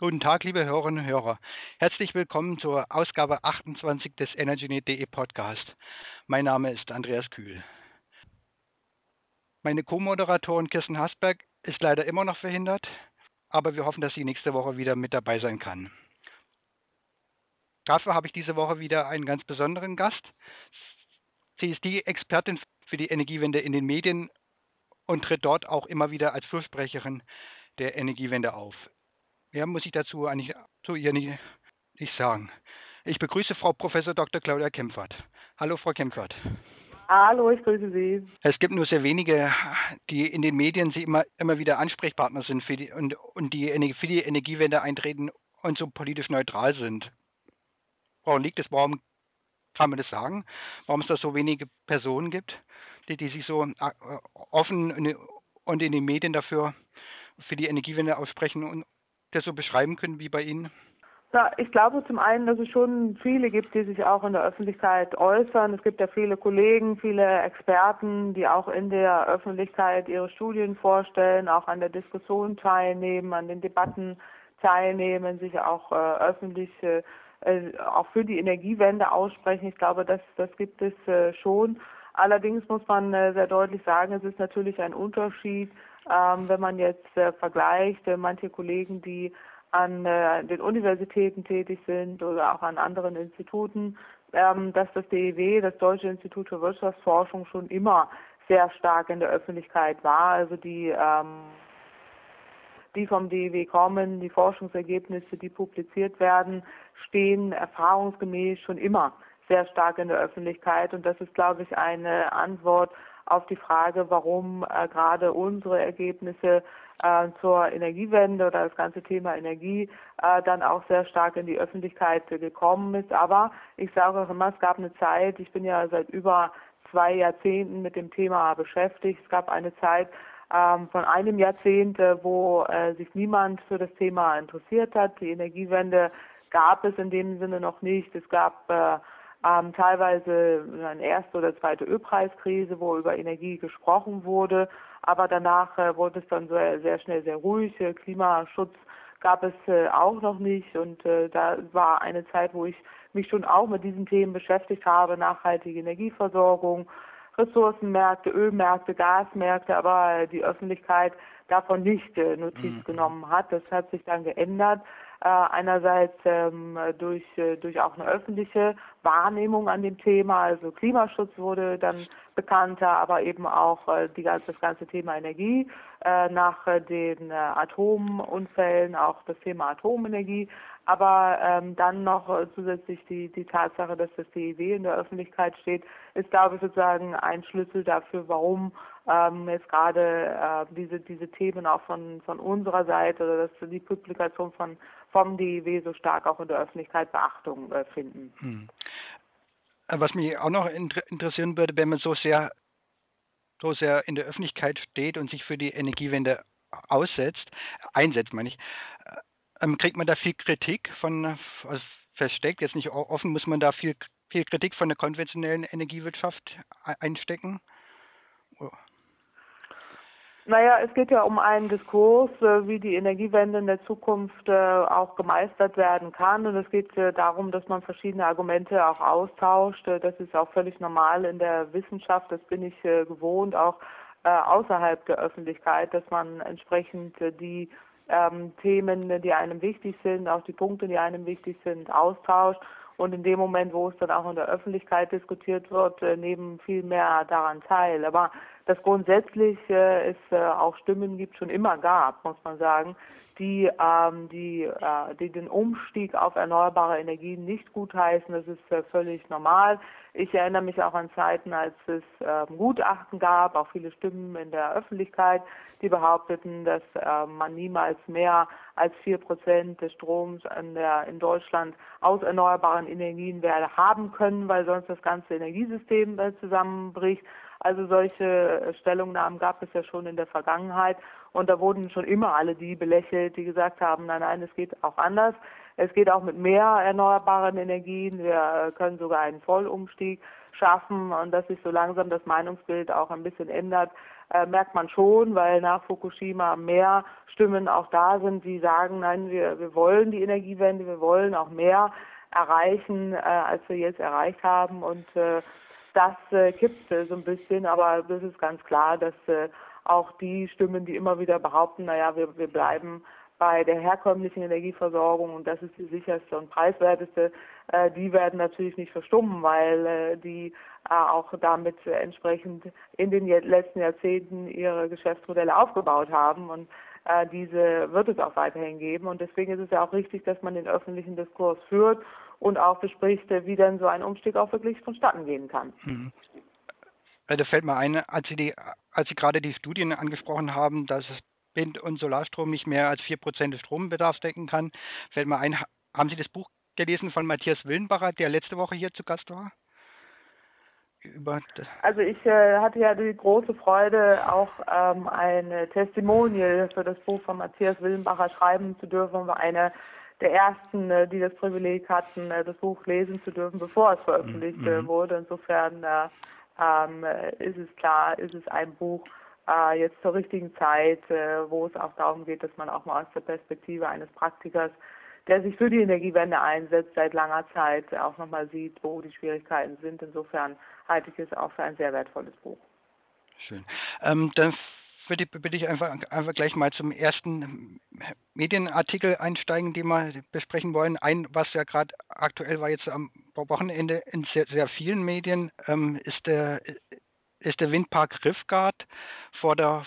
Guten Tag, liebe Hörerinnen und Hörer. Herzlich willkommen zur Ausgabe 28 des EnergyNet.de Podcast. Mein Name ist Andreas Kühl. Meine Co-Moderatorin Kirsten Hasberg ist leider immer noch verhindert, aber wir hoffen, dass sie nächste Woche wieder mit dabei sein kann. Dafür habe ich diese Woche wieder einen ganz besonderen Gast. Sie ist die Expertin für die Energiewende in den Medien und tritt dort auch immer wieder als Fürsprecherin der Energiewende auf. Mehr muss ich dazu eigentlich zu ihr nicht, nicht sagen. Ich begrüße Frau Professor Dr. Claudia Kempfert. Hallo, Frau Kempfert. Hallo, ich grüße Sie. Es gibt nur sehr wenige, die in den Medien sie immer, immer wieder Ansprechpartner sind für die, und, und die für die Energiewende eintreten und so politisch neutral sind. Woran liegt es? Warum kann man das sagen? Warum es da so wenige Personen gibt, die, die sich so äh, offen und in den Medien dafür für die Energiewende aussprechen und das so beschreiben können wie bei Ihnen? Ja, ich glaube zum einen, dass es schon viele gibt, die sich auch in der Öffentlichkeit äußern. Es gibt ja viele Kollegen, viele Experten, die auch in der Öffentlichkeit ihre Studien vorstellen, auch an der Diskussion teilnehmen, an den Debatten teilnehmen, sich auch äh, öffentlich äh, auch für die Energiewende aussprechen. Ich glaube, das, das gibt es äh, schon. Allerdings muss man äh, sehr deutlich sagen, es ist natürlich ein Unterschied, ähm, wenn man jetzt äh, vergleicht, äh, manche Kollegen, die an äh, den Universitäten tätig sind oder auch an anderen Instituten, ähm, dass das DEW, das Deutsche Institut für Wirtschaftsforschung, schon immer sehr stark in der Öffentlichkeit war. Also die ähm, die vom DEW kommen, die Forschungsergebnisse, die publiziert werden, stehen erfahrungsgemäß schon immer sehr stark in der Öffentlichkeit. Und das ist, glaube ich, eine Antwort auf die Frage, warum äh, gerade unsere Ergebnisse äh, zur Energiewende oder das ganze Thema Energie äh, dann auch sehr stark in die Öffentlichkeit gekommen ist. Aber ich sage auch immer, es gab eine Zeit, ich bin ja seit über zwei Jahrzehnten mit dem Thema beschäftigt. Es gab eine Zeit ähm, von einem Jahrzehnt, äh, wo äh, sich niemand für das Thema interessiert hat. Die Energiewende gab es in dem Sinne noch nicht. Es gab äh, ähm, teilweise eine erste oder zweite Ölpreiskrise, wo über Energie gesprochen wurde, aber danach äh, wurde es dann sehr, sehr schnell sehr ruhig. Äh, Klimaschutz gab es äh, auch noch nicht und äh, da war eine Zeit, wo ich mich schon auch mit diesen Themen beschäftigt habe, nachhaltige Energieversorgung, Ressourcenmärkte, Ölmärkte, Gasmärkte, aber die Öffentlichkeit davon nicht äh, Notiz mhm. genommen hat. Das hat sich dann geändert. Äh, einerseits ähm, durch, äh, durch auch eine öffentliche Wahrnehmung an dem Thema, also Klimaschutz wurde dann bekannter, aber eben auch äh, die, das ganze Thema Energie, nach den Atomunfällen auch das Thema Atomenergie, aber ähm, dann noch zusätzlich die, die Tatsache, dass das DEW in der Öffentlichkeit steht, ist, glaube ich, sozusagen ein Schlüssel dafür, warum ähm, jetzt gerade äh, diese, diese Themen auch von, von unserer Seite oder dass die Publikation von, vom DEW so stark auch in der Öffentlichkeit Beachtung äh, finden. Hm. Äh, was mich auch noch interessieren würde, wenn man so sehr, so sehr in der Öffentlichkeit steht und sich für die Energiewende aussetzt, einsetzt, meine ich, äh, ähm, kriegt man da viel Kritik von, also versteckt, jetzt nicht offen, muss man da viel, viel Kritik von der konventionellen Energiewirtschaft einstecken? Naja, es geht ja um einen Diskurs, äh, wie die Energiewende in der Zukunft äh, auch gemeistert werden kann. Und es geht äh, darum, dass man verschiedene Argumente auch austauscht. Das ist auch völlig normal in der Wissenschaft. Das bin ich gewohnt, auch außerhalb der Öffentlichkeit, dass man entsprechend die ähm, Themen, die einem wichtig sind, auch die Punkte, die einem wichtig sind, austauscht. Und in dem Moment, wo es dann auch in der Öffentlichkeit diskutiert wird, nehmen viel mehr daran teil. Aber dass grundsätzlich äh, es äh, auch Stimmen gibt, schon immer gab, muss man sagen, die, ähm, die, äh, die den Umstieg auf erneuerbare Energien nicht gutheißen. Das ist äh, völlig normal. Ich erinnere mich auch an Zeiten, als es äh, Gutachten gab, auch viele Stimmen in der Öffentlichkeit, die behaupteten, dass äh, man niemals mehr als vier Prozent des Stroms in, der, in Deutschland aus erneuerbaren Energien werde haben können, weil sonst das ganze Energiesystem äh, zusammenbricht. Also solche Stellungnahmen gab es ja schon in der Vergangenheit und da wurden schon immer alle die belächelt, die gesagt haben, nein, nein, es geht auch anders. Es geht auch mit mehr erneuerbaren Energien. Wir können sogar einen Vollumstieg schaffen und dass sich so langsam das Meinungsbild auch ein bisschen ändert, äh, merkt man schon, weil nach Fukushima mehr Stimmen auch da sind, die sagen, nein, wir, wir wollen die Energiewende, wir wollen auch mehr erreichen, äh, als wir jetzt erreicht haben. Und äh, das äh, kippt äh, so ein bisschen, aber das ist ganz klar, dass äh, auch die Stimmen, die immer wieder behaupten, naja, wir, wir bleiben bei der herkömmlichen Energieversorgung und das ist die sicherste und preiswerteste, äh, die werden natürlich nicht verstummen, weil äh, die äh, auch damit entsprechend in den letzten Jahrzehnten ihre Geschäftsmodelle aufgebaut haben und äh, diese wird es auch weiterhin geben. Und deswegen ist es ja auch richtig, dass man den öffentlichen Diskurs führt und auch bespricht, wie denn so ein Umstieg auch wirklich vonstatten gehen kann. Mhm. Da fällt mir ein, als Sie, die, als Sie gerade die Studien angesprochen haben, dass Wind- und Solarstrom nicht mehr als 4% des Strombedarfs decken kann, fällt mir ein, haben Sie das Buch gelesen von Matthias Willenbacher, der letzte Woche hier zu Gast war? also ich äh, hatte ja die große Freude, auch ähm, eine Testimonial für das Buch von Matthias Willenbacher schreiben zu dürfen. War eine der ersten, äh, die das Privileg hatten, äh, das Buch lesen zu dürfen, bevor es veröffentlicht mhm. wurde. Insofern äh, ähm, ist es klar, ist es ein Buch äh, jetzt zur richtigen Zeit, äh, wo es auch darum geht, dass man auch mal aus der Perspektive eines Praktikers, der sich für die Energiewende einsetzt, seit langer Zeit auch nochmal sieht, wo die Schwierigkeiten sind. Insofern halte ich es auch für ein sehr wertvolles Buch. Schön. Ähm, dann würde, würde ich einfach, einfach gleich mal zum ersten Medienartikel einsteigen, den wir besprechen wollen. Ein, was ja gerade aktuell war jetzt am Wochenende in sehr, sehr vielen Medien, ähm, ist, der, ist der Windpark Riffgard vor der,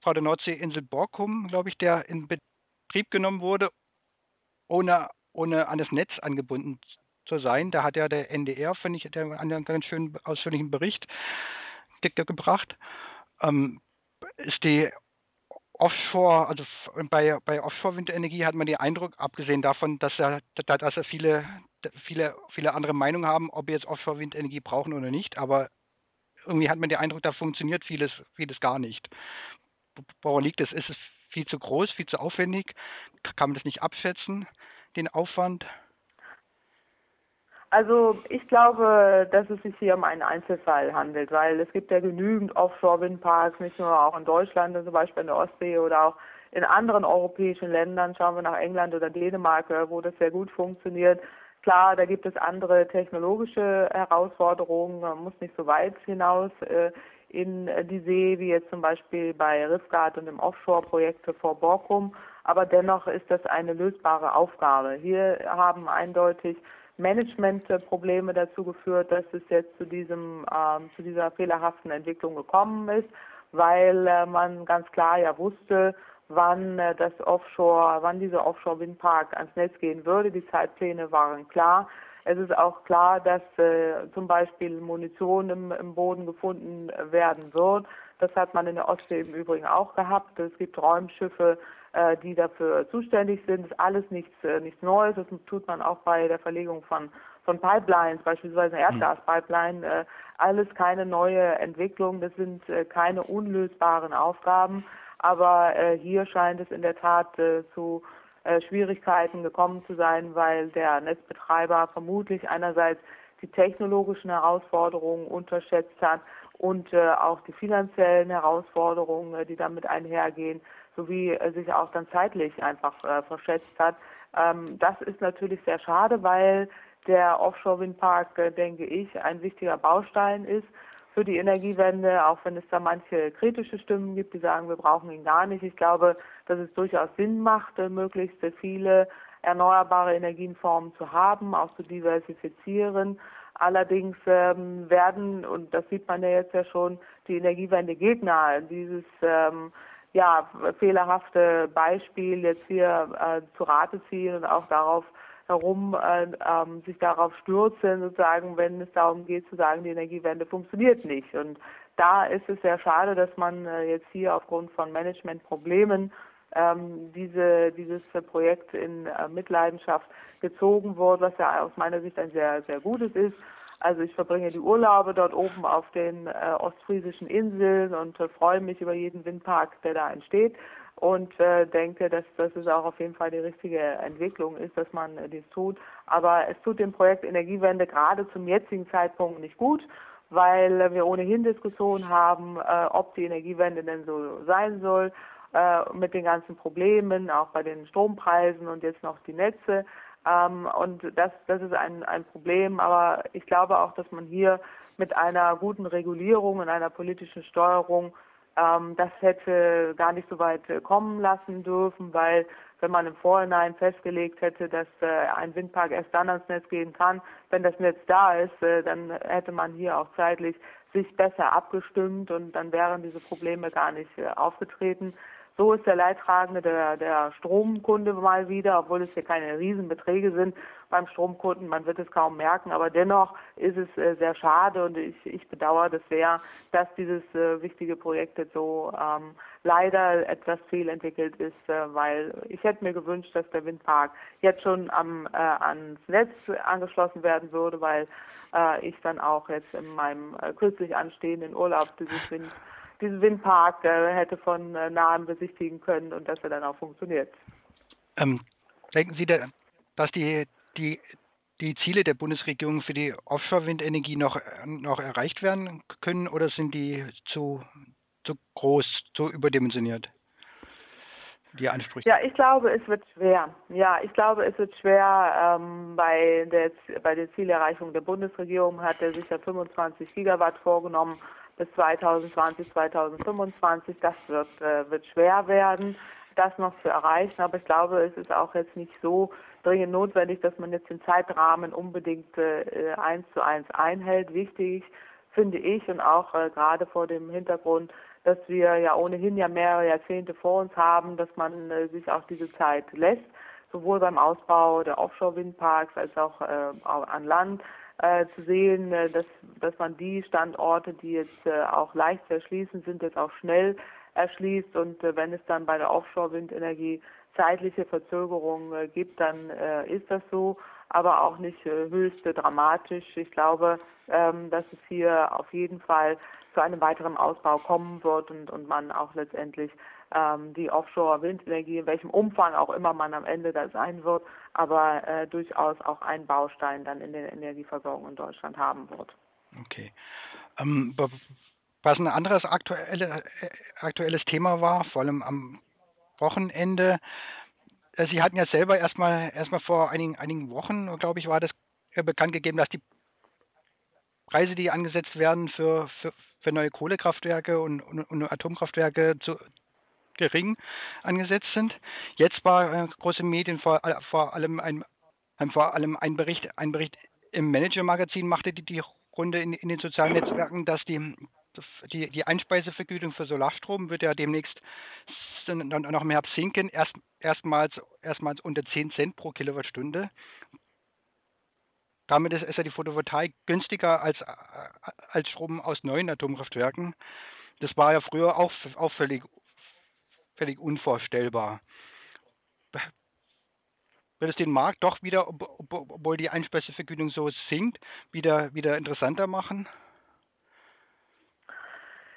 vor der Nordseeinsel Borkum, glaube ich, der in Betrieb genommen wurde, ohne, ohne an das Netz angebunden zu sein. Da hat ja der NDR, finde ich, einen ganz schönen ausführlichen Bericht gebracht ähm, ist die Offshore, also bei, bei Offshore-Windenergie hat man den Eindruck, abgesehen davon, dass er, dass er viele, viele, viele andere Meinungen haben, ob wir jetzt Offshore-Windenergie brauchen oder nicht, aber irgendwie hat man den Eindruck, da funktioniert vieles, vieles gar nicht. Woran liegt es? Ist es viel zu groß, viel zu aufwendig? Kann man das nicht abschätzen, den Aufwand? Also ich glaube, dass es sich hier um einen Einzelfall handelt, weil es gibt ja genügend Offshore-Windparks, nicht nur auch in Deutschland, zum Beispiel in der Ostsee oder auch in anderen europäischen Ländern. Schauen wir nach England oder Dänemark, äh, wo das sehr gut funktioniert. Klar, da gibt es andere technologische Herausforderungen, man muss nicht so weit hinaus äh, in die See, wie jetzt zum Beispiel bei Riffgard und im Offshore-Projekt vor Borkum. Aber dennoch ist das eine lösbare Aufgabe. Hier haben eindeutig Managementprobleme dazu geführt, dass es jetzt zu diesem ähm, zu dieser fehlerhaften Entwicklung gekommen ist, weil äh, man ganz klar ja wusste, wann äh, das Offshore, wann dieser Offshore-Windpark ans Netz gehen würde. Die Zeitpläne waren klar. Es ist auch klar, dass äh, zum Beispiel Munition im, im Boden gefunden werden wird. Das hat man in der Ostsee im Übrigen auch gehabt. Es gibt Räumschiffe, äh, die dafür zuständig sind. Das ist alles nichts, äh, nichts Neues. Das tut man auch bei der Verlegung von, von Pipelines, beispielsweise eine hm. Erdgaspipeline. Äh, alles keine neue Entwicklung. Das sind äh, keine unlösbaren Aufgaben. Aber äh, hier scheint es in der Tat äh, zu äh, Schwierigkeiten gekommen zu sein, weil der Netzbetreiber vermutlich einerseits die technologischen Herausforderungen unterschätzt hat und äh, auch die finanziellen Herausforderungen, äh, die damit einhergehen, sowie äh, sich auch dann zeitlich einfach äh, verschätzt hat. Ähm, das ist natürlich sehr schade, weil der Offshore-Windpark, äh, denke ich, ein wichtiger Baustein ist für die Energiewende, auch wenn es da manche kritische Stimmen gibt, die sagen, wir brauchen ihn gar nicht. Ich glaube, dass es durchaus Sinn macht, möglichst viele erneuerbare Energienformen zu haben, auch zu diversifizieren. Allerdings ähm, werden, und das sieht man ja jetzt ja schon, die Energiewende-Gegner dieses ähm, ja, fehlerhafte Beispiel jetzt hier äh, zu Rate ziehen und auch darauf herum äh, ähm, sich darauf stürzen, sozusagen, wenn es darum geht zu sagen, die Energiewende funktioniert nicht. Und da ist es sehr schade, dass man äh, jetzt hier aufgrund von Managementproblemen ähm, diese, dieses Projekt in äh, Mitleidenschaft gezogen wurde, was ja aus meiner Sicht ein sehr, sehr gutes ist. Also ich verbringe die Urlaube dort oben auf den äh, ostfriesischen Inseln und äh, freue mich über jeden Windpark, der da entsteht und äh, denke, dass, dass es auch auf jeden Fall die richtige Entwicklung ist, dass man äh, dies tut. Aber es tut dem Projekt Energiewende gerade zum jetzigen Zeitpunkt nicht gut, weil wir ohnehin Diskussionen haben, äh, ob die Energiewende denn so sein soll, äh, mit den ganzen Problemen, auch bei den Strompreisen und jetzt noch die Netze. Ähm, und das, das ist ein, ein Problem, aber ich glaube auch, dass man hier mit einer guten Regulierung und einer politischen Steuerung ähm, das hätte gar nicht so weit äh, kommen lassen dürfen, weil wenn man im Vorhinein festgelegt hätte, dass äh, ein Windpark erst dann ans Netz gehen kann, wenn das Netz da ist, äh, dann hätte man hier auch zeitlich sich besser abgestimmt und dann wären diese Probleme gar nicht äh, aufgetreten. So ist der Leidtragende der, der Stromkunde mal wieder, obwohl es hier keine Riesenbeträge sind beim Stromkunden. Man wird es kaum merken, aber dennoch ist es äh, sehr schade und ich, ich bedauere das sehr, dass dieses äh, wichtige Projekt jetzt so ähm, leider etwas fehlentwickelt ist, äh, weil ich hätte mir gewünscht, dass der Windpark jetzt schon am, äh, ans Netz angeschlossen werden würde, weil äh, ich dann auch jetzt in meinem äh, kürzlich anstehenden Urlaub dieses Wind diesen Windpark äh, hätte von äh, nahem besichtigen können und dass er dann auch funktioniert. Ähm, denken Sie, dass die, die, die Ziele der Bundesregierung für die Offshore-Windenergie noch, noch erreicht werden können oder sind die zu, zu groß, zu überdimensioniert? Die Ansprüche. Ja, ich glaube, es wird schwer. Ja, ich glaube, es wird schwer. Ähm, bei, der, bei der Zielerreichung der Bundesregierung hat er sich ja 25 Gigawatt vorgenommen bis 2020, 2025. Das wird, äh, wird schwer werden, das noch zu erreichen. Aber ich glaube, es ist auch jetzt nicht so dringend notwendig, dass man jetzt den Zeitrahmen unbedingt äh, eins zu eins einhält. Wichtig finde ich und auch äh, gerade vor dem Hintergrund, dass wir ja ohnehin ja mehrere Jahrzehnte vor uns haben, dass man äh, sich auch diese Zeit lässt, sowohl beim Ausbau der Offshore-Windparks als auch äh, an Land äh, zu sehen, äh, dass, dass man die Standorte, die jetzt äh, auch leicht zu erschließen sind, jetzt auch schnell erschließt und äh, wenn es dann bei der Offshore-Windenergie zeitliche Verzögerungen äh, gibt, dann äh, ist das so, aber auch nicht äh, höchst dramatisch. Ich glaube, ähm, dass es hier auf jeden Fall zu einem weiteren Ausbau kommen wird und, und man auch letztendlich ähm, die Offshore-Windenergie, in welchem Umfang auch immer man am Ende da sein wird, aber äh, durchaus auch ein Baustein dann in der Energieversorgung in Deutschland haben wird. Okay. Ähm, was ein anderes aktuelle, äh, aktuelles Thema war, vor allem am Wochenende, äh, Sie hatten ja selber erstmal erstmal vor einigen, einigen Wochen, glaube ich, war das äh, bekannt gegeben, dass die Preise, die angesetzt werden für, für, für neue Kohlekraftwerke und, und, und Atomkraftwerke zu, gering angesetzt sind. Jetzt war äh, große Medien vor, vor allem ein, vor allem ein Bericht, ein Bericht im Manager-Magazin machte die, die Runde in, in, den sozialen Netzwerken, dass die, die, die Einspeisevergütung für Solarstrom wird ja demnächst noch mehr sinken, erst, erstmals, erstmals unter 10 Cent pro Kilowattstunde. Damit ist, ist ja die Photovoltaik günstiger als, als Strom aus neuen Atomkraftwerken. Das war ja früher auch, auch völlig völlig unvorstellbar. Wird es den Markt doch wieder, obwohl die Einspeisevergütung so sinkt, wieder, wieder interessanter machen?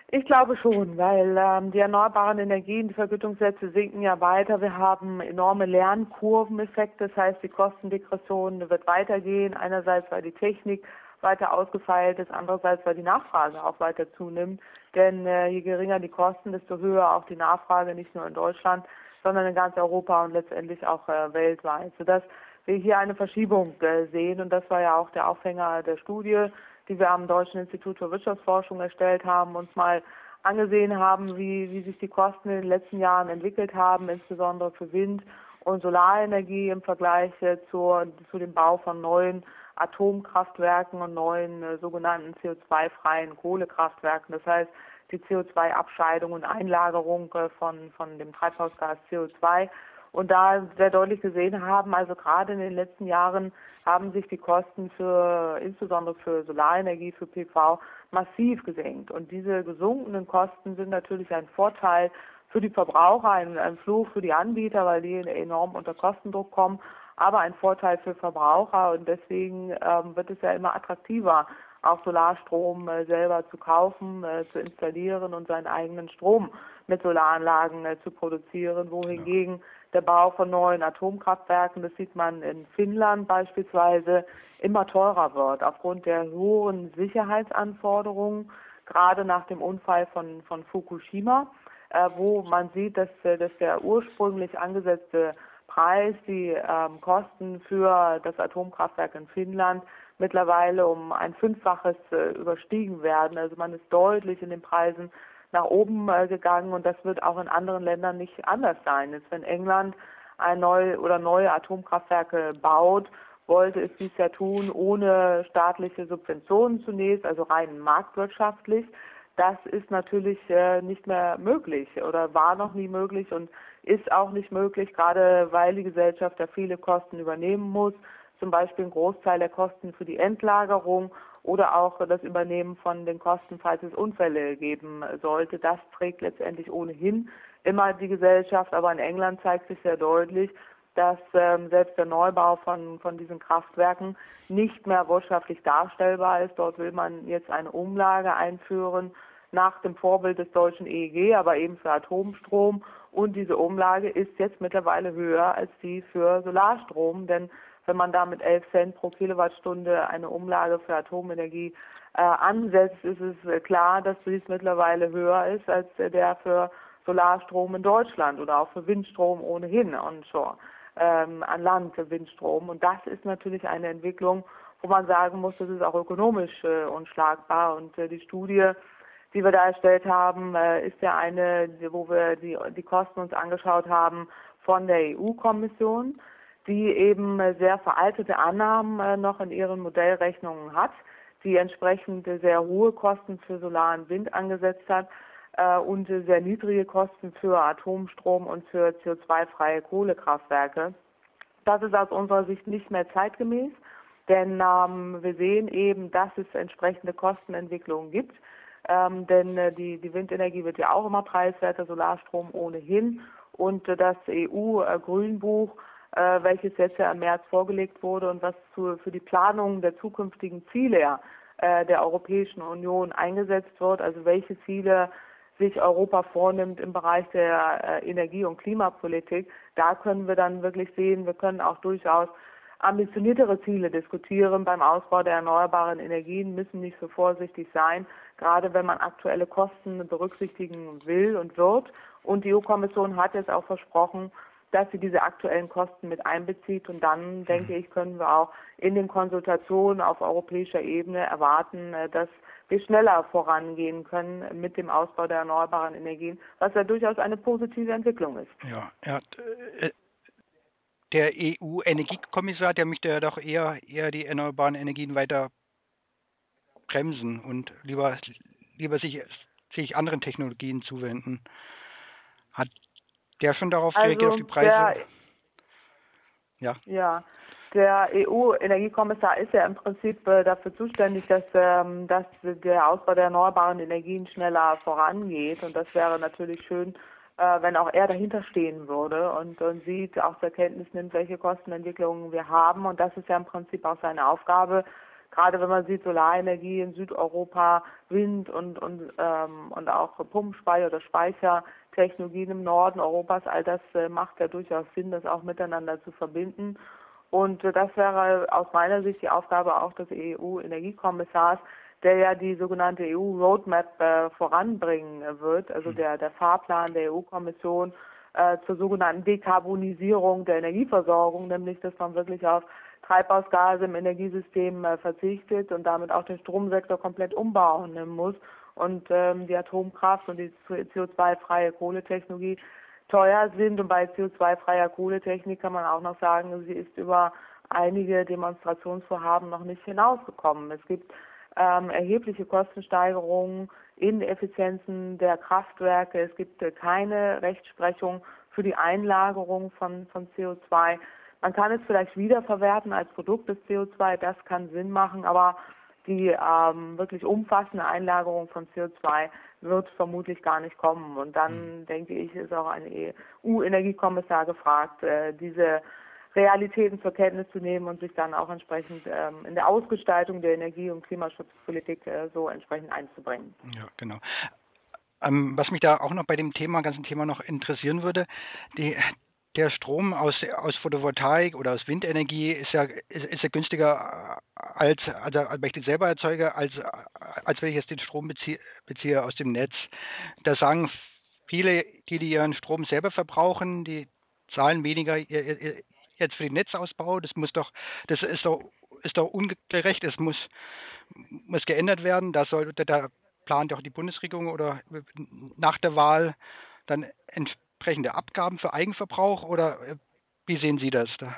Ich glaube schon, weil ähm, die erneuerbaren Energien, die Vergütungssätze sinken ja weiter. Wir haben enorme Lernkurveneffekte, das heißt, die Kostendegression wird weitergehen. Einerseits, weil die Technik weiter ausgefeilt ist, andererseits, weil die Nachfrage auch weiter zunimmt. Denn äh, je geringer die Kosten, desto höher auch die Nachfrage, nicht nur in Deutschland, sondern in ganz Europa und letztendlich auch äh, weltweit, sodass wir hier eine Verschiebung äh, sehen. Und das war ja auch der Aufhänger der Studie, die wir am Deutschen Institut für Wirtschaftsforschung erstellt haben, uns mal angesehen haben, wie, wie sich die Kosten in den letzten Jahren entwickelt haben, insbesondere für Wind- und Solarenergie im Vergleich äh, zur, zu dem Bau von neuen Atomkraftwerken und neuen äh, sogenannten CO2-freien Kohlekraftwerken. Das heißt, die CO2-Abscheidung und Einlagerung äh, von, von dem Treibhausgas CO2. Und da sehr deutlich gesehen haben, also gerade in den letzten Jahren haben sich die Kosten für, insbesondere für Solarenergie, für PV, massiv gesenkt. Und diese gesunkenen Kosten sind natürlich ein Vorteil für die Verbraucher, ein, ein Fluch für die Anbieter, weil die enorm unter Kostendruck kommen aber ein Vorteil für Verbraucher. Und deswegen ähm, wird es ja immer attraktiver, auch Solarstrom äh, selber zu kaufen, äh, zu installieren und seinen eigenen Strom mit Solaranlagen äh, zu produzieren, wohingegen der Bau von neuen Atomkraftwerken, das sieht man in Finnland beispielsweise, immer teurer wird aufgrund der hohen Sicherheitsanforderungen, gerade nach dem Unfall von, von Fukushima, äh, wo man sieht, dass, äh, dass der ursprünglich angesetzte Preis, die ähm, Kosten für das Atomkraftwerk in Finnland mittlerweile um ein Fünffaches äh, überstiegen werden. Also man ist deutlich in den Preisen nach oben äh, gegangen und das wird auch in anderen Ländern nicht anders sein. Jetzt, wenn England ein neu oder neue Atomkraftwerke baut, wollte es dies ja tun ohne staatliche Subventionen zunächst, also rein marktwirtschaftlich. Das ist natürlich äh, nicht mehr möglich oder war noch nie möglich und ist auch nicht möglich, gerade weil die Gesellschaft da viele Kosten übernehmen muss, zum Beispiel ein Großteil der Kosten für die Endlagerung oder auch das Übernehmen von den Kosten, falls es Unfälle geben sollte. Das trägt letztendlich ohnehin immer die Gesellschaft, aber in England zeigt sich sehr deutlich, dass ähm, selbst der Neubau von, von diesen Kraftwerken nicht mehr wirtschaftlich darstellbar ist. Dort will man jetzt eine Umlage einführen nach dem Vorbild des deutschen EEG, aber eben für Atomstrom. Und diese Umlage ist jetzt mittlerweile höher als die für Solarstrom, denn wenn man da mit 11 Cent pro Kilowattstunde eine Umlage für Atomenergie äh, ansetzt, ist es äh, klar, dass dies mittlerweile höher ist als äh, der für Solarstrom in Deutschland oder auch für Windstrom ohnehin onshore ähm, an Land Windstrom. Und das ist natürlich eine Entwicklung, wo man sagen muss, das ist auch ökonomisch äh, unschlagbar. Und äh, die Studie, die wir da erstellt haben, äh, ist ja eine, wo wir die, die Kosten uns angeschaut haben von der EU-Kommission die eben sehr veraltete Annahmen äh, noch in ihren Modellrechnungen hat, die entsprechend sehr hohe Kosten für Solar und Wind angesetzt hat äh, und sehr niedrige Kosten für Atomstrom und für CO2-freie Kohlekraftwerke. Das ist aus unserer Sicht nicht mehr zeitgemäß, denn ähm, wir sehen eben, dass es entsprechende Kostenentwicklungen gibt. Ähm, denn äh, die, die Windenergie wird ja auch immer preiswerter, Solarstrom ohnehin. Und äh, das EU-Grünbuch äh, welches jetzt ja im März vorgelegt wurde und was zu, für die Planung der zukünftigen Ziele äh, der Europäischen Union eingesetzt wird, also welche Ziele sich Europa vornimmt im Bereich der äh, Energie- und Klimapolitik, da können wir dann wirklich sehen, wir können auch durchaus ambitioniertere Ziele diskutieren. Beim Ausbau der erneuerbaren Energien müssen nicht so vorsichtig sein, gerade wenn man aktuelle Kosten berücksichtigen will und wird. Und die EU-Kommission hat jetzt auch versprochen, dass sie diese aktuellen Kosten mit einbezieht. Und dann, mhm. denke ich, können wir auch in den Konsultationen auf europäischer Ebene erwarten, äh, dass wir schneller vorangehen können mit dem Ausbau der erneuerbaren Energien, was ja durchaus eine positive Entwicklung ist. Ja, ja äh, der EU-Energiekommissar, der möchte ja doch eher, eher die erneuerbaren Energien weiter bremsen und lieber, lieber sich, sich anderen Technologien zuwenden. Hat der schon darauf also reagiert, auf die Preise? Ja. Ja. Der EU-Energiekommissar ist ja im Prinzip äh, dafür zuständig, dass, ähm, dass der Ausbau der erneuerbaren Energien schneller vorangeht. Und das wäre natürlich schön, äh, wenn auch er dahinter stehen würde und, und sieht, auch zur Kenntnis nimmt, welche Kostenentwicklungen wir haben. Und das ist ja im Prinzip auch seine Aufgabe, gerade wenn man sieht, Solarenergie in Südeuropa, Wind und, und, ähm, und auch Pumpspeicher oder Speichertechnologien im Norden Europas, all das äh, macht ja durchaus Sinn, das auch miteinander zu verbinden. Und das wäre aus meiner Sicht die Aufgabe auch des EU-Energiekommissars, der ja die sogenannte EU-Roadmap äh, voranbringen wird, also hm. der, der Fahrplan der EU-Kommission äh, zur sogenannten Dekarbonisierung der Energieversorgung, nämlich dass man wirklich auf Treibhausgase im Energiesystem äh, verzichtet und damit auch den Stromsektor komplett umbauen muss und ähm, die Atomkraft und die CO2-freie Kohletechnologie teuer sind. Und bei CO2-freier Kohletechnik kann man auch noch sagen, sie ist über einige Demonstrationsvorhaben noch nicht hinausgekommen. Es gibt ähm, erhebliche Kostensteigerungen in Effizienzen der Kraftwerke. Es gibt äh, keine Rechtsprechung für die Einlagerung von, von CO2. Man kann es vielleicht wiederverwerten als Produkt des CO2, das kann Sinn machen, aber die ähm, wirklich umfassende Einlagerung von CO2 wird vermutlich gar nicht kommen. Und dann, mhm. denke ich, ist auch ein EU-Energiekommissar gefragt, äh, diese Realitäten zur Kenntnis zu nehmen und sich dann auch entsprechend ähm, in der Ausgestaltung der Energie- und Klimaschutzpolitik äh, so entsprechend einzubringen. Ja, genau. Ähm, was mich da auch noch bei dem Thema, ganzen Thema noch interessieren würde, die, der Strom aus, aus Photovoltaik oder aus Windenergie ist ja, ist, ist ja günstiger als, also wenn ich den selber erzeuge, als, als wenn ich jetzt den Strom beziehe, beziehe aus dem Netz. Da sagen viele, die, die ihren Strom selber verbrauchen, die zahlen weniger jetzt für den Netzausbau. Das muss doch, das ist doch, ist doch ungerecht. Es muss, muss geändert werden. Da soll, da plant auch die Bundesregierung oder nach der Wahl dann entsprechende Abgaben für Eigenverbrauch oder äh, wie sehen Sie das da?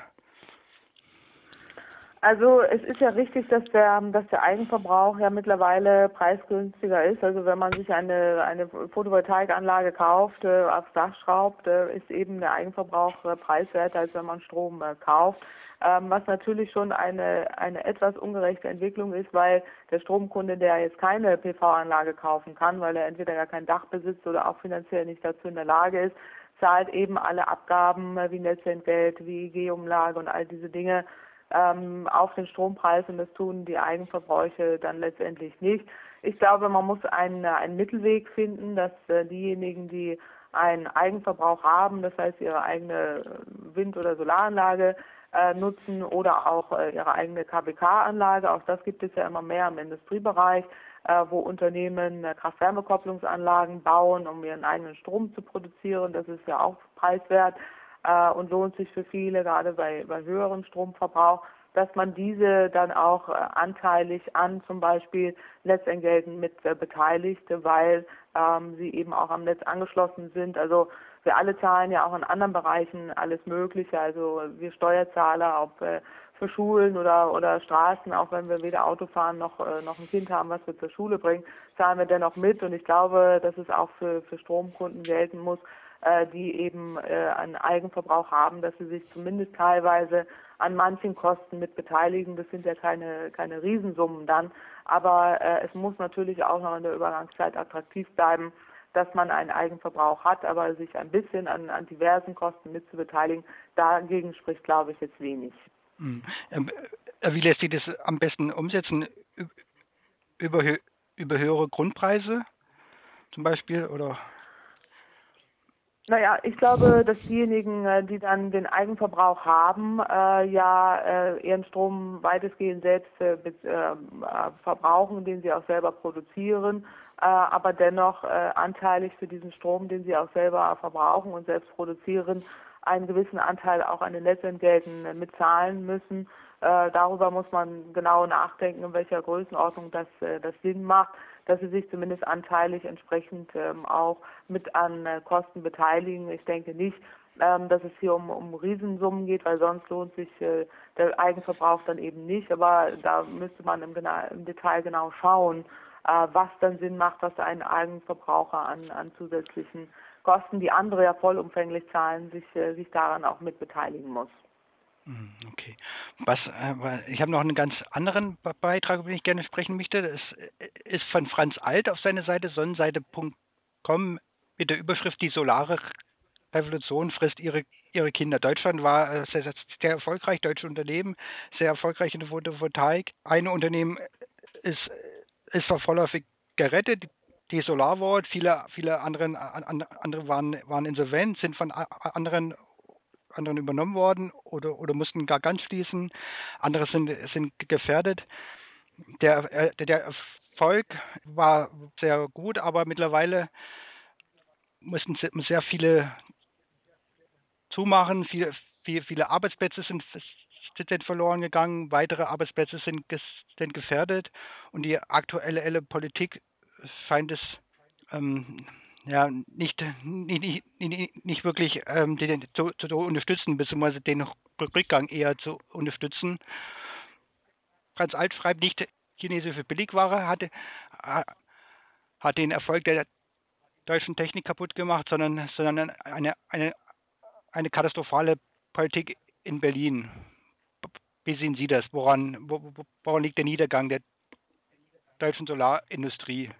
Also es ist ja richtig, dass der, dass der Eigenverbrauch ja mittlerweile preisgünstiger ist. Also wenn man sich eine, eine Photovoltaikanlage kauft, äh, aufs Dach schraubt, äh, ist eben der Eigenverbrauch äh, preiswerter, als wenn man Strom äh, kauft. Ähm, was natürlich schon eine, eine etwas ungerechte Entwicklung ist, weil der Stromkunde, der jetzt keine PV-Anlage kaufen kann, weil er entweder gar kein Dach besitzt oder auch finanziell nicht dazu in der Lage ist, zahlt eben alle Abgaben wie Netzentgelt, wie G-Umlage und all diese Dinge ähm, auf den Strompreis und das tun die Eigenverbräuche dann letztendlich nicht. Ich glaube, man muss einen, einen Mittelweg finden, dass äh, diejenigen, die einen Eigenverbrauch haben, das heißt ihre eigene Wind- oder Solaranlage äh, nutzen oder auch äh, ihre eigene KBK-Anlage. Auch das gibt es ja immer mehr im Industriebereich, äh, wo Unternehmen äh, Kraft-Wärme-Kopplungsanlagen bauen, um ihren eigenen Strom zu produzieren. Das ist ja auch preiswert äh, und lohnt sich für viele, gerade bei, bei höherem Stromverbrauch, dass man diese dann auch äh, anteilig an zum Beispiel Netzentgelten mit äh, beteiligt, weil ähm, sie eben auch am Netz angeschlossen sind. Also wir alle zahlen ja auch in anderen Bereichen alles Mögliche, also wir Steuerzahler, ob äh, für Schulen oder oder Straßen, auch wenn wir weder Auto fahren noch äh, noch ein Kind haben, was wir zur Schule bringen, zahlen wir dennoch mit und ich glaube, dass es auch für für Stromkunden gelten muss, äh, die eben äh, einen Eigenverbrauch haben, dass sie sich zumindest teilweise an manchen Kosten mit beteiligen. Das sind ja keine, keine Riesensummen dann, aber äh, es muss natürlich auch noch in der Übergangszeit attraktiv bleiben, dass man einen Eigenverbrauch hat, aber sich ein bisschen an, an diversen Kosten mit zu beteiligen, dagegen spricht, glaube ich, jetzt wenig. Hm. Ähm, äh, wie lässt sich das am besten umsetzen? Über, über höhere Grundpreise zum Beispiel oder? Naja, ich glaube, dass diejenigen, äh, die dann den Eigenverbrauch haben, äh, ja äh, ihren Strom weitestgehend selbst äh, äh, verbrauchen, den sie auch selber produzieren, äh, aber dennoch anteilig für diesen Strom, den sie auch selber verbrauchen und selbst produzieren, einen gewissen Anteil auch an den Netzentgelten äh, mitzahlen müssen. Äh, darüber muss man genau nachdenken, in welcher Größenordnung das, äh, das Sinn macht dass sie sich zumindest anteilig entsprechend ähm, auch mit an äh, Kosten beteiligen. Ich denke nicht, ähm, dass es hier um, um Riesensummen geht, weil sonst lohnt sich äh, der Eigenverbrauch dann eben nicht. Aber da müsste man im, im Detail genau schauen, äh, was dann Sinn macht, was ein Eigenverbraucher an, an zusätzlichen Kosten, die andere ja vollumfänglich zahlen, sich, äh, sich daran auch mit beteiligen muss. Hm, okay. Was, äh, ich habe noch einen ganz anderen Beitrag, über den ich gerne sprechen möchte. Das ist von Franz Alt auf seiner Seite, sonnenseite.com, mit der Überschrift Die solare Revolution frisst ihre, ihre Kinder. Deutschland war äh, sehr, sehr erfolgreich, deutsche Unternehmen, sehr erfolgreich in der Photovoltaik. Ein Unternehmen ist, ist zwar vorläufig gerettet, die SolarWorld, viele, viele anderen, andere waren, waren insolvent, sind von anderen anderen übernommen worden oder, oder mussten gar ganz schließen. Andere sind, sind gefährdet. Der, äh, der Erfolg war sehr gut, aber mittlerweile mussten sehr viele zumachen. Viele, viele, viele Arbeitsplätze sind, sind verloren gegangen, weitere Arbeitsplätze sind, sind gefährdet und die aktuelle Politik scheint es ähm, ja, nicht, nicht, nicht, nicht wirklich ähm, den, zu, zu unterstützen, beziehungsweise den Rückgang eher zu unterstützen. Franz Alt schreibt nicht, chinesische Billigware hatte, hat den Erfolg der deutschen Technik kaputt gemacht, sondern, sondern eine, eine, eine katastrophale Politik in Berlin. Wie sehen Sie das? Woran, woran liegt der Niedergang der deutschen Solarindustrie?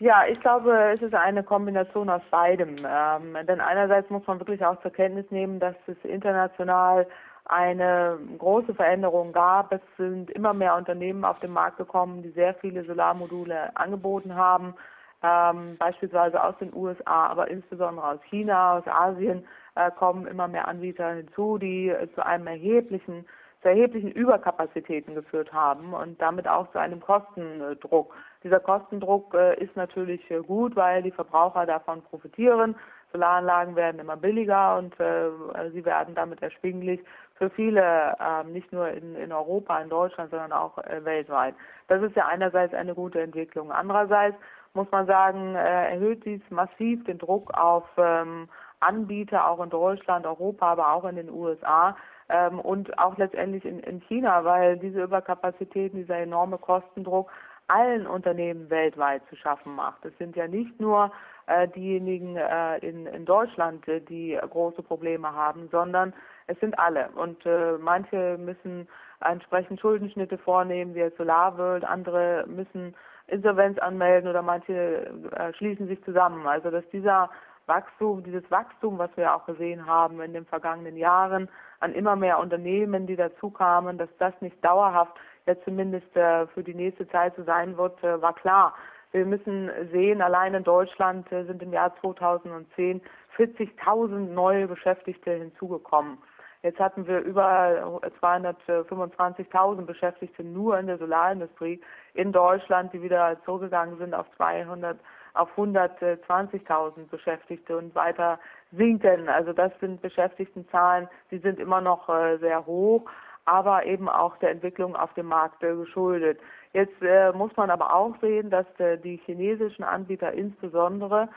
Ja, ich glaube, es ist eine Kombination aus beidem. Ähm, denn einerseits muss man wirklich auch zur Kenntnis nehmen, dass es international eine große Veränderung gab. Es sind immer mehr Unternehmen auf den Markt gekommen, die sehr viele Solarmodule angeboten haben. ähm, beispielsweise aus den USA, aber insbesondere aus China, aus Asien, äh, kommen immer mehr Anbieter hinzu, die äh, zu einem erheblichen zu erheblichen Überkapazitäten geführt haben und damit auch zu einem Kostendruck. Dieser Kostendruck äh, ist natürlich äh, gut, weil die Verbraucher davon profitieren. Solaranlagen werden immer billiger und äh, sie werden damit erschwinglich für viele, ähm, nicht nur in, in Europa, in Deutschland, sondern auch weltweit. Das ist ja einerseits eine gute Entwicklung. Andererseits muss man sagen, erhöht dies massiv den Druck auf ähm, Anbieter, auch in Deutschland, Europa, aber auch in den USA, ähm, und auch letztendlich in, in China, weil diese Überkapazitäten, dieser enorme Kostendruck allen Unternehmen weltweit zu schaffen macht. Es sind ja nicht nur äh, diejenigen äh, in, in Deutschland, äh, die große Probleme haben, sondern es sind alle. Und äh, manche müssen entsprechend Schuldenschnitte vornehmen, wie SolarWorld, andere müssen Insolvenz anmelden oder manche äh, schließen sich zusammen. Also dass dieser Wachstum, dieses Wachstum, was wir auch gesehen haben in den vergangenen Jahren, an immer mehr Unternehmen, die dazukamen, dass das nicht dauerhaft jetzt zumindest äh, für die nächste Zeit so sein wird, äh, war klar. Wir müssen sehen, allein in Deutschland äh, sind im Jahr 2010 40.000 neue Beschäftigte hinzugekommen. Jetzt hatten wir über 225.000 Beschäftigte nur in der Solarindustrie in Deutschland, die wieder zurückgegangen sind auf 200 auf 120.000 Beschäftigte und weiter sinken. Also das sind Beschäftigtenzahlen, die sind immer noch äh, sehr hoch, aber eben auch der Entwicklung auf dem Markt äh, geschuldet. Jetzt äh, muss man aber auch sehen, dass die chinesischen Anbieter insbesondere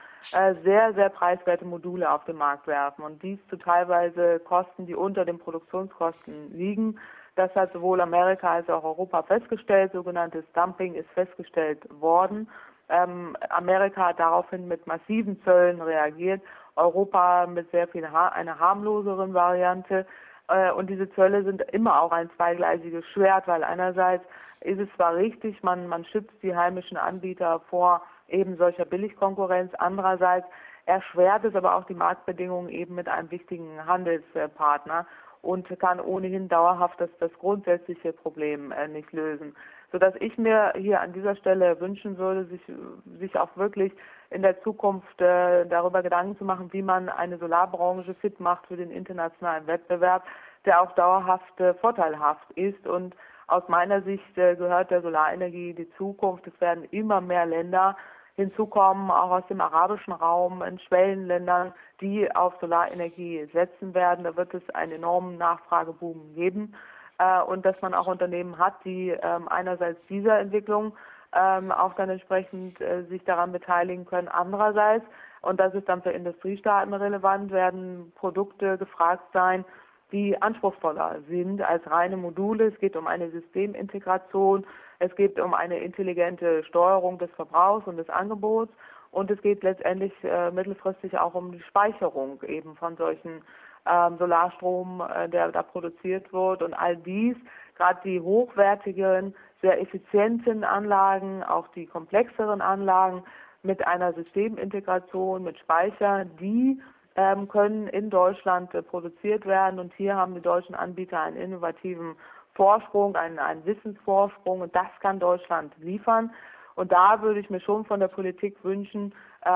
sehr, sehr preiswerte Module auf den Markt werfen und dies zu teilweise Kosten, die unter den Produktionskosten liegen. Das hat sowohl Amerika als auch Europa festgestellt. Sogenanntes Dumping ist festgestellt worden. Ähm, Amerika hat daraufhin mit massiven Zöllen reagiert, Europa mit sehr viel ha einer harmloseren Variante. Äh, und diese Zölle sind immer auch ein zweigleisiges Schwert, weil einerseits ist es zwar richtig, man, man schützt die heimischen Anbieter vor eben solcher Billigkonkurrenz, andererseits erschwert es aber auch die Marktbedingungen eben mit einem wichtigen Handelspartner und kann ohnehin dauerhaft das, das grundsätzliche Problem äh, nicht lösen sodass ich mir hier an dieser Stelle wünschen würde, sich, sich auch wirklich in der Zukunft äh, darüber Gedanken zu machen, wie man eine Solarbranche fit macht für den internationalen Wettbewerb, der auch dauerhaft äh, vorteilhaft ist. Und aus meiner Sicht äh, gehört der Solarenergie die Zukunft. Es werden immer mehr Länder hinzukommen, auch aus dem arabischen Raum, in Schwellenländern, die auf Solarenergie setzen werden. Da wird es einen enormen Nachfrageboom geben äh, und dass man auch Unternehmen hat, die ähm, einerseits dieser Entwicklung ähm, auch dann entsprechend äh, sich daran beteiligen können. Andererseits, und das ist dann für Industriestaaten relevant, werden Produkte gefragt sein, die anspruchsvoller sind als reine Module. Es geht um eine Systemintegration, es geht um eine intelligente Steuerung des Verbrauchs und des Angebots und es geht letztendlich äh, mittelfristig auch um die Speicherung eben von solchen ähm, Solarstrom, äh, der da produziert wird. Und all dies, gerade die hochwertigen, sehr effizienten Anlagen, auch die komplexeren Anlagen mit einer Systemintegration, mit Speicher, die ähm, können in Deutschland äh, produziert werden. Und hier haben die deutschen Anbieter einen innovativen Vorsprung, einen, einen Wissensvorsprung. Und das kann Deutschland liefern. Und da würde ich mir schon von der Politik wünschen,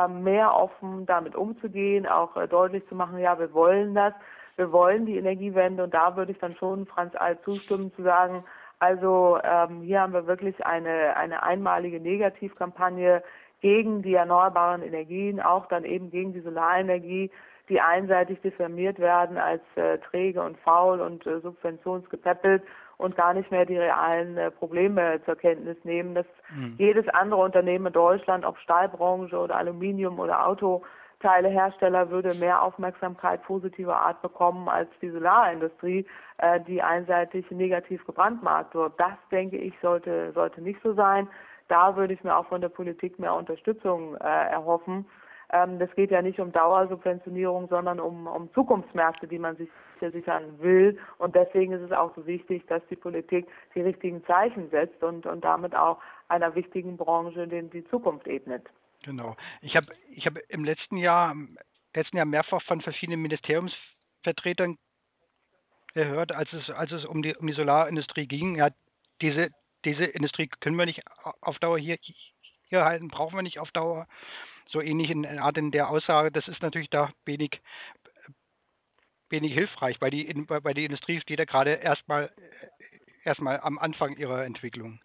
mehr offen damit umzugehen, auch äh, deutlich zu machen, ja, wir wollen das, wir wollen die Energiewende. Und da würde ich dann schon Franz Alt zustimmen zu sagen, also ähm, hier haben wir wirklich eine, eine einmalige Negativkampagne gegen die erneuerbaren Energien, auch dann eben gegen die Solarenergie, die einseitig diffamiert werden als äh, träge und faul und äh, subventionsgepäppelt und gar nicht mehr die realen äh, Probleme zur Kenntnis nehmen, dass mhm. jedes andere Unternehmen in Deutschland, ob Stahlbranche oder Aluminium oder Autoteilehersteller, würde mehr Aufmerksamkeit positiver Art bekommen als die Solarindustrie, äh, die einseitig negativ gebrandmarkt wird. Das, denke ich, sollte, sollte nicht so sein. Da würde ich mir auch von der Politik mehr Unterstützung äh, erhoffen. Ähm, das geht ja nicht um Dauersubventionierung, sondern um, um Zukunftsmärkte, die man sich sichern will. Und deswegen ist es auch so wichtig, dass die Politik die richtigen Zeichen setzt und, und damit auch einer wichtigen Branche den, die Zukunft ebnet. Genau. Ich habe ich hab im letzten Jahr, letzten Jahr mehrfach von verschiedenen Ministeriumsvertretern gehört, als es, als es um die, um die Solarindustrie ging. Ja, diese, diese Industrie können wir nicht auf Dauer hier, hier halten, brauchen wir nicht auf Dauer. So ähnlich in Art in der Aussage, das ist natürlich da wenig wenig hilfreich, weil die, weil die Industrie steht ja gerade erstmal erstmal am Anfang ihrer Entwicklung.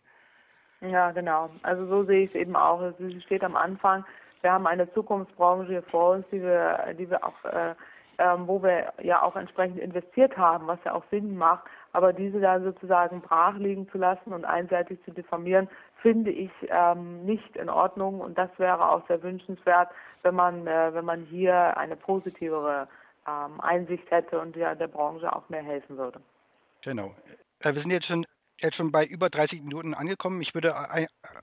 Ja, genau. Also so sehe ich es eben auch. Sie steht am Anfang. Wir haben eine Zukunftsbranche hier vor uns, die wir, die wir auch, äh, ähm, wo wir ja auch entsprechend investiert haben, was ja auch Sinn macht. Aber diese da sozusagen brach liegen zu lassen und einseitig zu diffamieren, finde ich ähm, nicht in Ordnung. Und das wäre auch sehr wünschenswert, wenn man, äh, wenn man hier eine positivere ähm, Einsicht hätte und ja der Branche auch mehr helfen würde. Genau. Äh, wir sind jetzt schon jetzt schon bei über 30 Minuten angekommen. Ich würde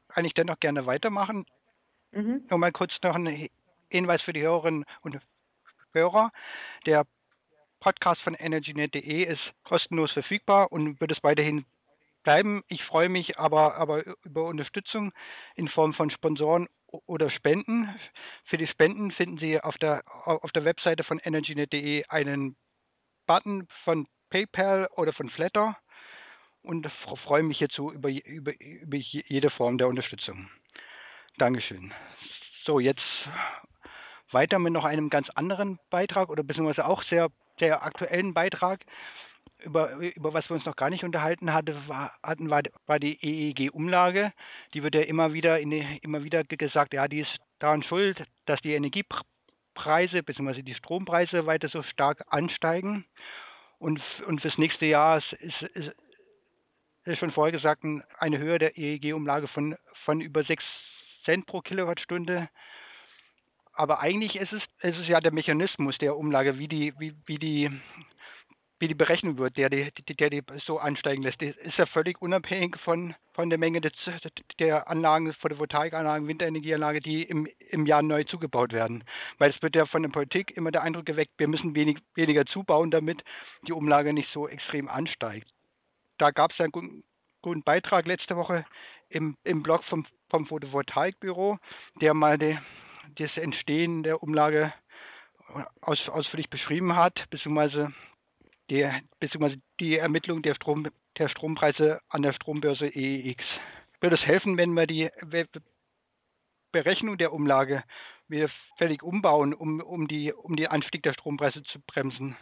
eigentlich dennoch gerne weitermachen. Mhm. Nur mal kurz noch ein Hinweis für die Hörerinnen und Hörer. Der Podcast von energynet.de ist kostenlos verfügbar und wird es weiterhin bleiben. Ich freue mich aber, aber über Unterstützung in Form von Sponsoren oder Spenden. Für die Spenden finden Sie auf der, auf der Webseite von energynet.de einen Button von PayPal oder von Flatter und freue mich hierzu über, über, über jede Form der Unterstützung. Dankeschön. So, jetzt weiter mit noch einem ganz anderen Beitrag oder beziehungsweise auch sehr, sehr aktuellen Beitrag. Über, über was wir uns noch gar nicht unterhalten hatte, war, hatten, war, war die EEG-Umlage. Die wird ja immer wieder, in, immer wieder gesagt, ja, die ist daran schuld, dass die Energiepreise bzw. die Strompreise weiter so stark ansteigen. Und, und fürs nächste Jahr ist, ist, schon vorher gesagt, eine Höhe der EEG-Umlage von, von über 6 Cent pro Kilowattstunde. Aber eigentlich ist es, ist es ja der Mechanismus der Umlage, wie die, wie, wie die, wie die berechnet wird, der die, der die so ansteigen lässt. Das ist ja völlig unabhängig von, von der Menge des, der Anlagen, Photovoltaikanlagen, Windenergieanlagen, die im, im Jahr neu zugebaut werden. Weil es wird ja von der Politik immer der Eindruck geweckt, wir müssen wenig, weniger zubauen, damit die Umlage nicht so extrem ansteigt da gab es einen guten, guten, Beitrag letzte Woche im, im Blog vom, vom Photovoltaikbüro, der mal die, das Entstehen der Umlage aus, ausführlich beschrieben hat, beziehungsweise die, beziehungsweise die Ermittlung der, Strom, der Strompreise an der Strombörse EEX. Würde es helfen, wenn wir die Berechnung der Umlage wieder völlig umbauen, um, um, die, um den Anstieg der Strompreise zu bremsen?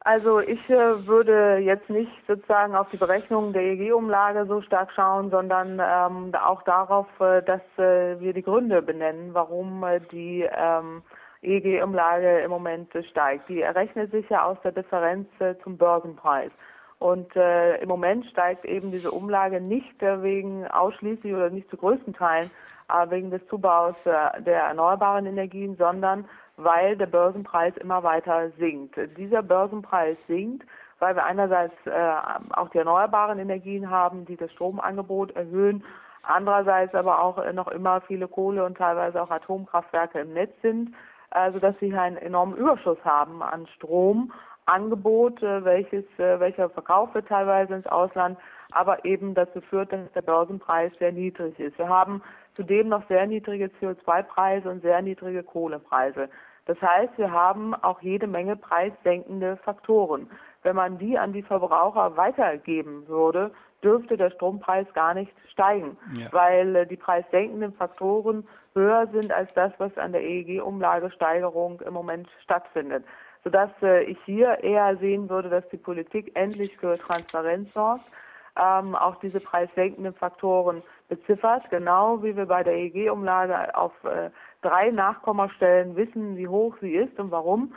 Also ich äh, würde jetzt nicht sozusagen auf die Berechnung der EEG-Umlage so stark schauen, sondern ähm, auch darauf, äh, dass äh, wir die Gründe benennen, warum äh, die ähm, EEG-Umlage im Moment steigt. Die errechnet sich ja aus der Differenz äh, zum Börsenpreis. Und äh, im Moment steigt eben diese Umlage nicht wegen ausschließlich oder nicht zu größten Teilen wegen des Zubaus der erneuerbaren Energien, sondern weil der Börsenpreis immer weiter sinkt. Dieser Börsenpreis sinkt, weil wir einerseits äh, auch die erneuerbaren Energien haben, die das Stromangebot erhöhen, andererseits aber auch äh, noch immer viele Kohle- und teilweise auch Atomkraftwerke im Netz sind, äh, sodass wir hier einen enormen Überschuss haben an Stromangebot, welches, äh, welcher verkauft wird teilweise ins Ausland, aber eben dazu führt, dass der Börsenpreis sehr niedrig ist. Wir haben zudem noch sehr niedrige CO2-Preise und sehr niedrige Kohlepreise. Das heißt, wir haben auch jede Menge preissenkende Faktoren. Wenn man die an die Verbraucher weitergeben würde, dürfte der Strompreis gar nicht steigen, ja. weil äh, die preissenkenden Faktoren höher sind als das, was an der EEG-Umlagesteigerung im Moment stattfindet. Sodass äh, ich hier eher sehen würde, dass die Politik endlich für Transparenz sorgt, ähm, auch diese preissenkenden Faktoren beziffert, genau wie wir bei der EEG-Umlage auf äh, drei Nachkommastellen wissen, wie hoch sie ist und warum,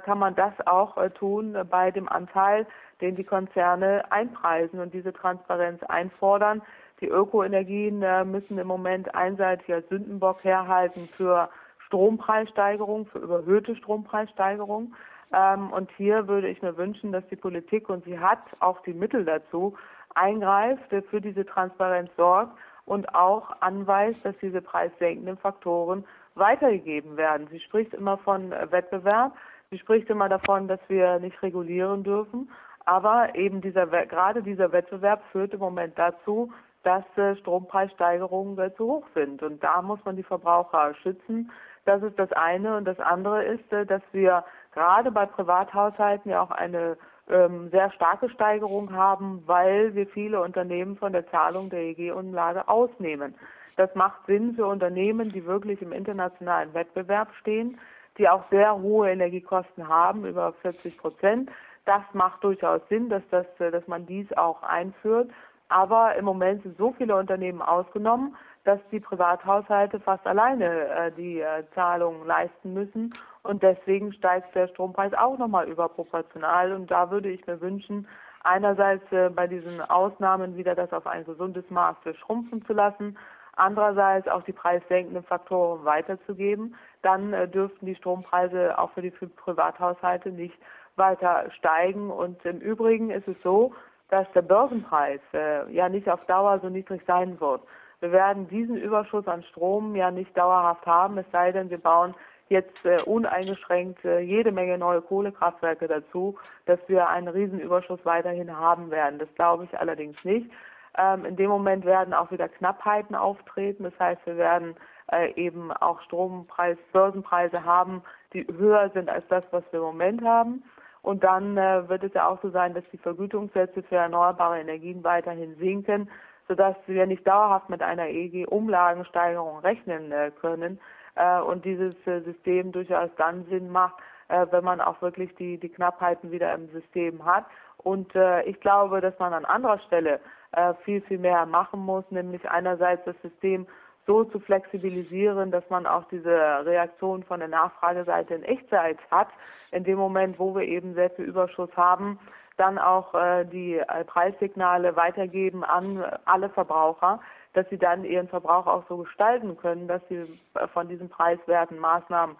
kann man das auch äh, tun bei dem Anteil, den die Konzerne einpreisen und diese Transparenz einfordern. Die Ökoenergien äh, müssen im Moment einseitig als Sündenbock herhalten für Strompreissteigerung, für überhöhte Strompreissteigerung. Ähm, und hier würde ich mir wünschen, dass die Politik, und sie hat auch die Mittel dazu, eingreift, für diese Transparenz sorgt und auch anweist, dass diese preissenkenden Faktoren weitergegeben werden. Sie spricht immer von Wettbewerb, sie spricht immer davon, dass wir nicht regulieren dürfen, aber eben dieser gerade dieser Wettbewerb führt im Moment dazu, dass äh, Strompreissteigerungen zu hoch sind und da muss man die Verbraucher schützen. Das ist das eine und das andere ist, äh, dass wir gerade bei Privathaushalten ja auch eine ähm, sehr starke Steigerung haben, weil wir viele Unternehmen von der Zahlung der EG-Umlage ausnehmen. Das macht Sinn für Unternehmen, die wirklich im internationalen Wettbewerb stehen, die auch sehr hohe Energiekosten haben, über 40 Prozent. Das macht durchaus Sinn, dass, das, dass man dies auch einführt. Aber im Moment sind so viele Unternehmen ausgenommen, dass die Privathaushalte fast alleine äh, die äh, Zahlungen leisten müssen. Und deswegen steigt der Strompreis auch nochmal überproportional. Und da würde ich mir wünschen, einerseits äh, bei diesen Ausnahmen wieder das auf ein gesundes Maß schrumpfen zu lassen, andererseits auch die preissenkenden Faktoren weiterzugeben. Dann äh, dürften die Strompreise auch für die Privathaushalte nicht weiter steigen. Und im Übrigen ist es so, dass der Börsenpreis äh, ja nicht auf Dauer so niedrig sein wird. Wir werden diesen Überschuss an Strom ja nicht dauerhaft haben, es sei denn, wir bauen jetzt äh, uneingeschränkt äh, jede Menge neue Kohlekraftwerke dazu, dass wir einen Riesenüberschuss weiterhin haben werden. Das glaube ich allerdings nicht. Ähm, in dem Moment werden auch wieder Knappheiten auftreten. Das heißt, wir werden äh, eben auch Strompreis, Börsenpreise haben, die höher sind als das, was wir im Moment haben. Und dann äh, wird es ja auch so sein, dass die Vergütungssätze für erneuerbare Energien weiterhin sinken, sodass wir nicht dauerhaft mit einer EEG-Umlagensteigerung rechnen äh, können äh, und dieses äh, System durchaus dann Sinn macht, äh, wenn man auch wirklich die, die Knappheiten wieder im System hat. Und äh, ich glaube, dass man an anderer Stelle äh, viel, viel mehr machen muss, nämlich einerseits das System so zu flexibilisieren, dass man auch diese Reaktion von der Nachfrageseite in Echtzeit hat, in dem Moment, wo wir eben sehr viel Überschuss haben, dann auch äh, die äh, Preissignale weitergeben an alle Verbraucher, dass sie dann ihren Verbrauch auch so gestalten können, dass sie äh, von diesen preiswerten Maßnahmen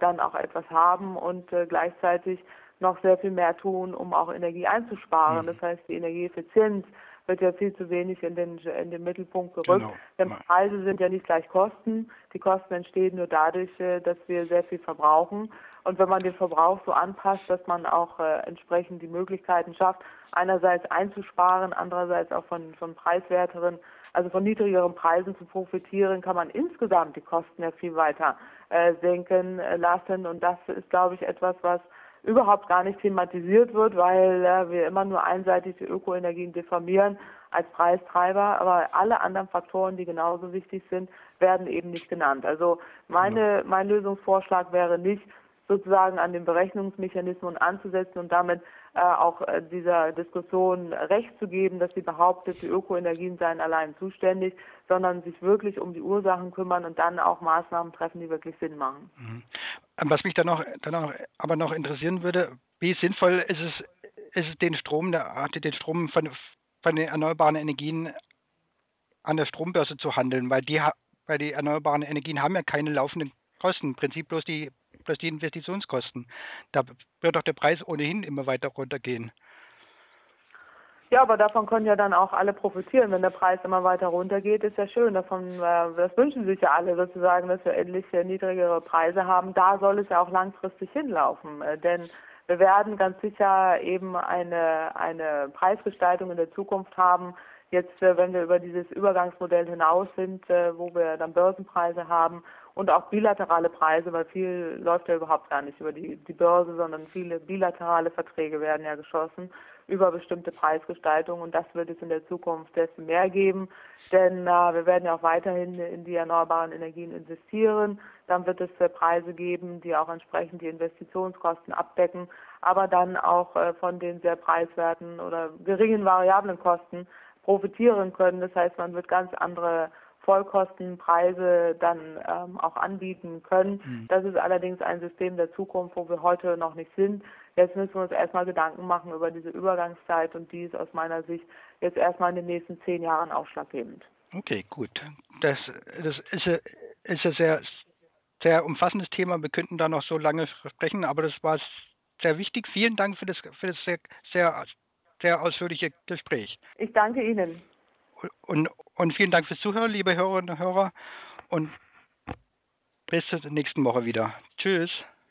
dann auch etwas haben und gleichzeitig noch sehr viel mehr tun, um auch Energie einzusparen. Mhm. Das heißt, die Energieeffizienz wird ja viel zu wenig in den, in den Mittelpunkt gerückt. Genau. Denn Preise sind ja nicht gleich Kosten. Die Kosten entstehen nur dadurch, äh, dass wir sehr viel verbrauchen. Und wenn man den Verbrauch so anpasst, dass man auch äh, entsprechend die Möglichkeiten schafft, einerseits einzusparen, andererseits auch von, von preiswerteren, also von niedrigeren Preisen zu profitieren, kann man insgesamt die Kosten ja viel weiter äh, senken lassen. Und das ist, glaube ich, etwas, was überhaupt gar nicht thematisiert wird, weil äh, wir immer nur einseitig die Ökoenergien diffamieren als Preistreiber, aber alle anderen Faktoren, die genauso wichtig sind, werden eben nicht genannt. Also meine, mein Lösungsvorschlag wäre nicht, sozusagen an den Berechnungsmechanismen anzusetzen und damit auch äh, dieser Diskussion Recht zu geben, dass sie behauptet, die Ökoenergien seien allein zuständig, sondern sich wirklich um die Ursachen kümmern und dann auch Maßnahmen treffen, die wirklich Sinn machen. Mhm. Was mich dann noch, dann noch aber noch interessieren würde, wie sinnvoll ist es, ist es den Strom, den Strom von, von den erneuerbaren Energien an der Strombörse zu handeln, weil die, weil die erneuerbaren Energien haben ja keine laufenden Kosten, im Prinzip bloß die plus die Investitionskosten. Da wird doch der Preis ohnehin immer weiter runtergehen. Ja, aber davon können ja dann auch alle profitieren. Wenn der Preis immer weiter runtergeht, ist ja schön. Davon, äh, das wünschen sich ja alle sozusagen, dass wir endlich äh, niedrigere Preise haben. Da soll es ja auch langfristig hinlaufen. Äh, denn wir werden ganz sicher eben eine, eine Preisgestaltung in der Zukunft haben. Jetzt, wenn wir über dieses Übergangsmodell hinaus sind, wo wir dann Börsenpreise haben und auch bilaterale Preise, weil viel läuft ja überhaupt gar nicht über die, die Börse, sondern viele bilaterale Verträge werden ja geschlossen über bestimmte Preisgestaltungen und das wird es in der Zukunft desto mehr geben, denn äh, wir werden ja auch weiterhin in die erneuerbaren Energien investieren. Dann wird es äh, Preise geben, die auch entsprechend die Investitionskosten abdecken, aber dann auch äh, von den sehr preiswerten oder geringen variablen Kosten profitieren können. Das heißt, man wird ganz andere Vollkostenpreise dann ähm, auch anbieten können. Mhm. Das ist allerdings ein System der Zukunft, wo wir heute noch nicht sind. Jetzt müssen wir uns erstmal Gedanken machen über diese Übergangszeit und die ist aus meiner Sicht jetzt erstmal in den nächsten zehn Jahren ausschlaggebend. Okay, gut. Das, das ist, ist ein sehr, sehr umfassendes Thema. Wir könnten da noch so lange sprechen, aber das war sehr wichtig. Vielen Dank für das, für das sehr, sehr, sehr ausführliche Gespräch. Ich danke Ihnen. Und, und vielen Dank fürs Zuhören, liebe Hörerinnen und Hörer. Und bis zur nächsten Woche wieder. Tschüss.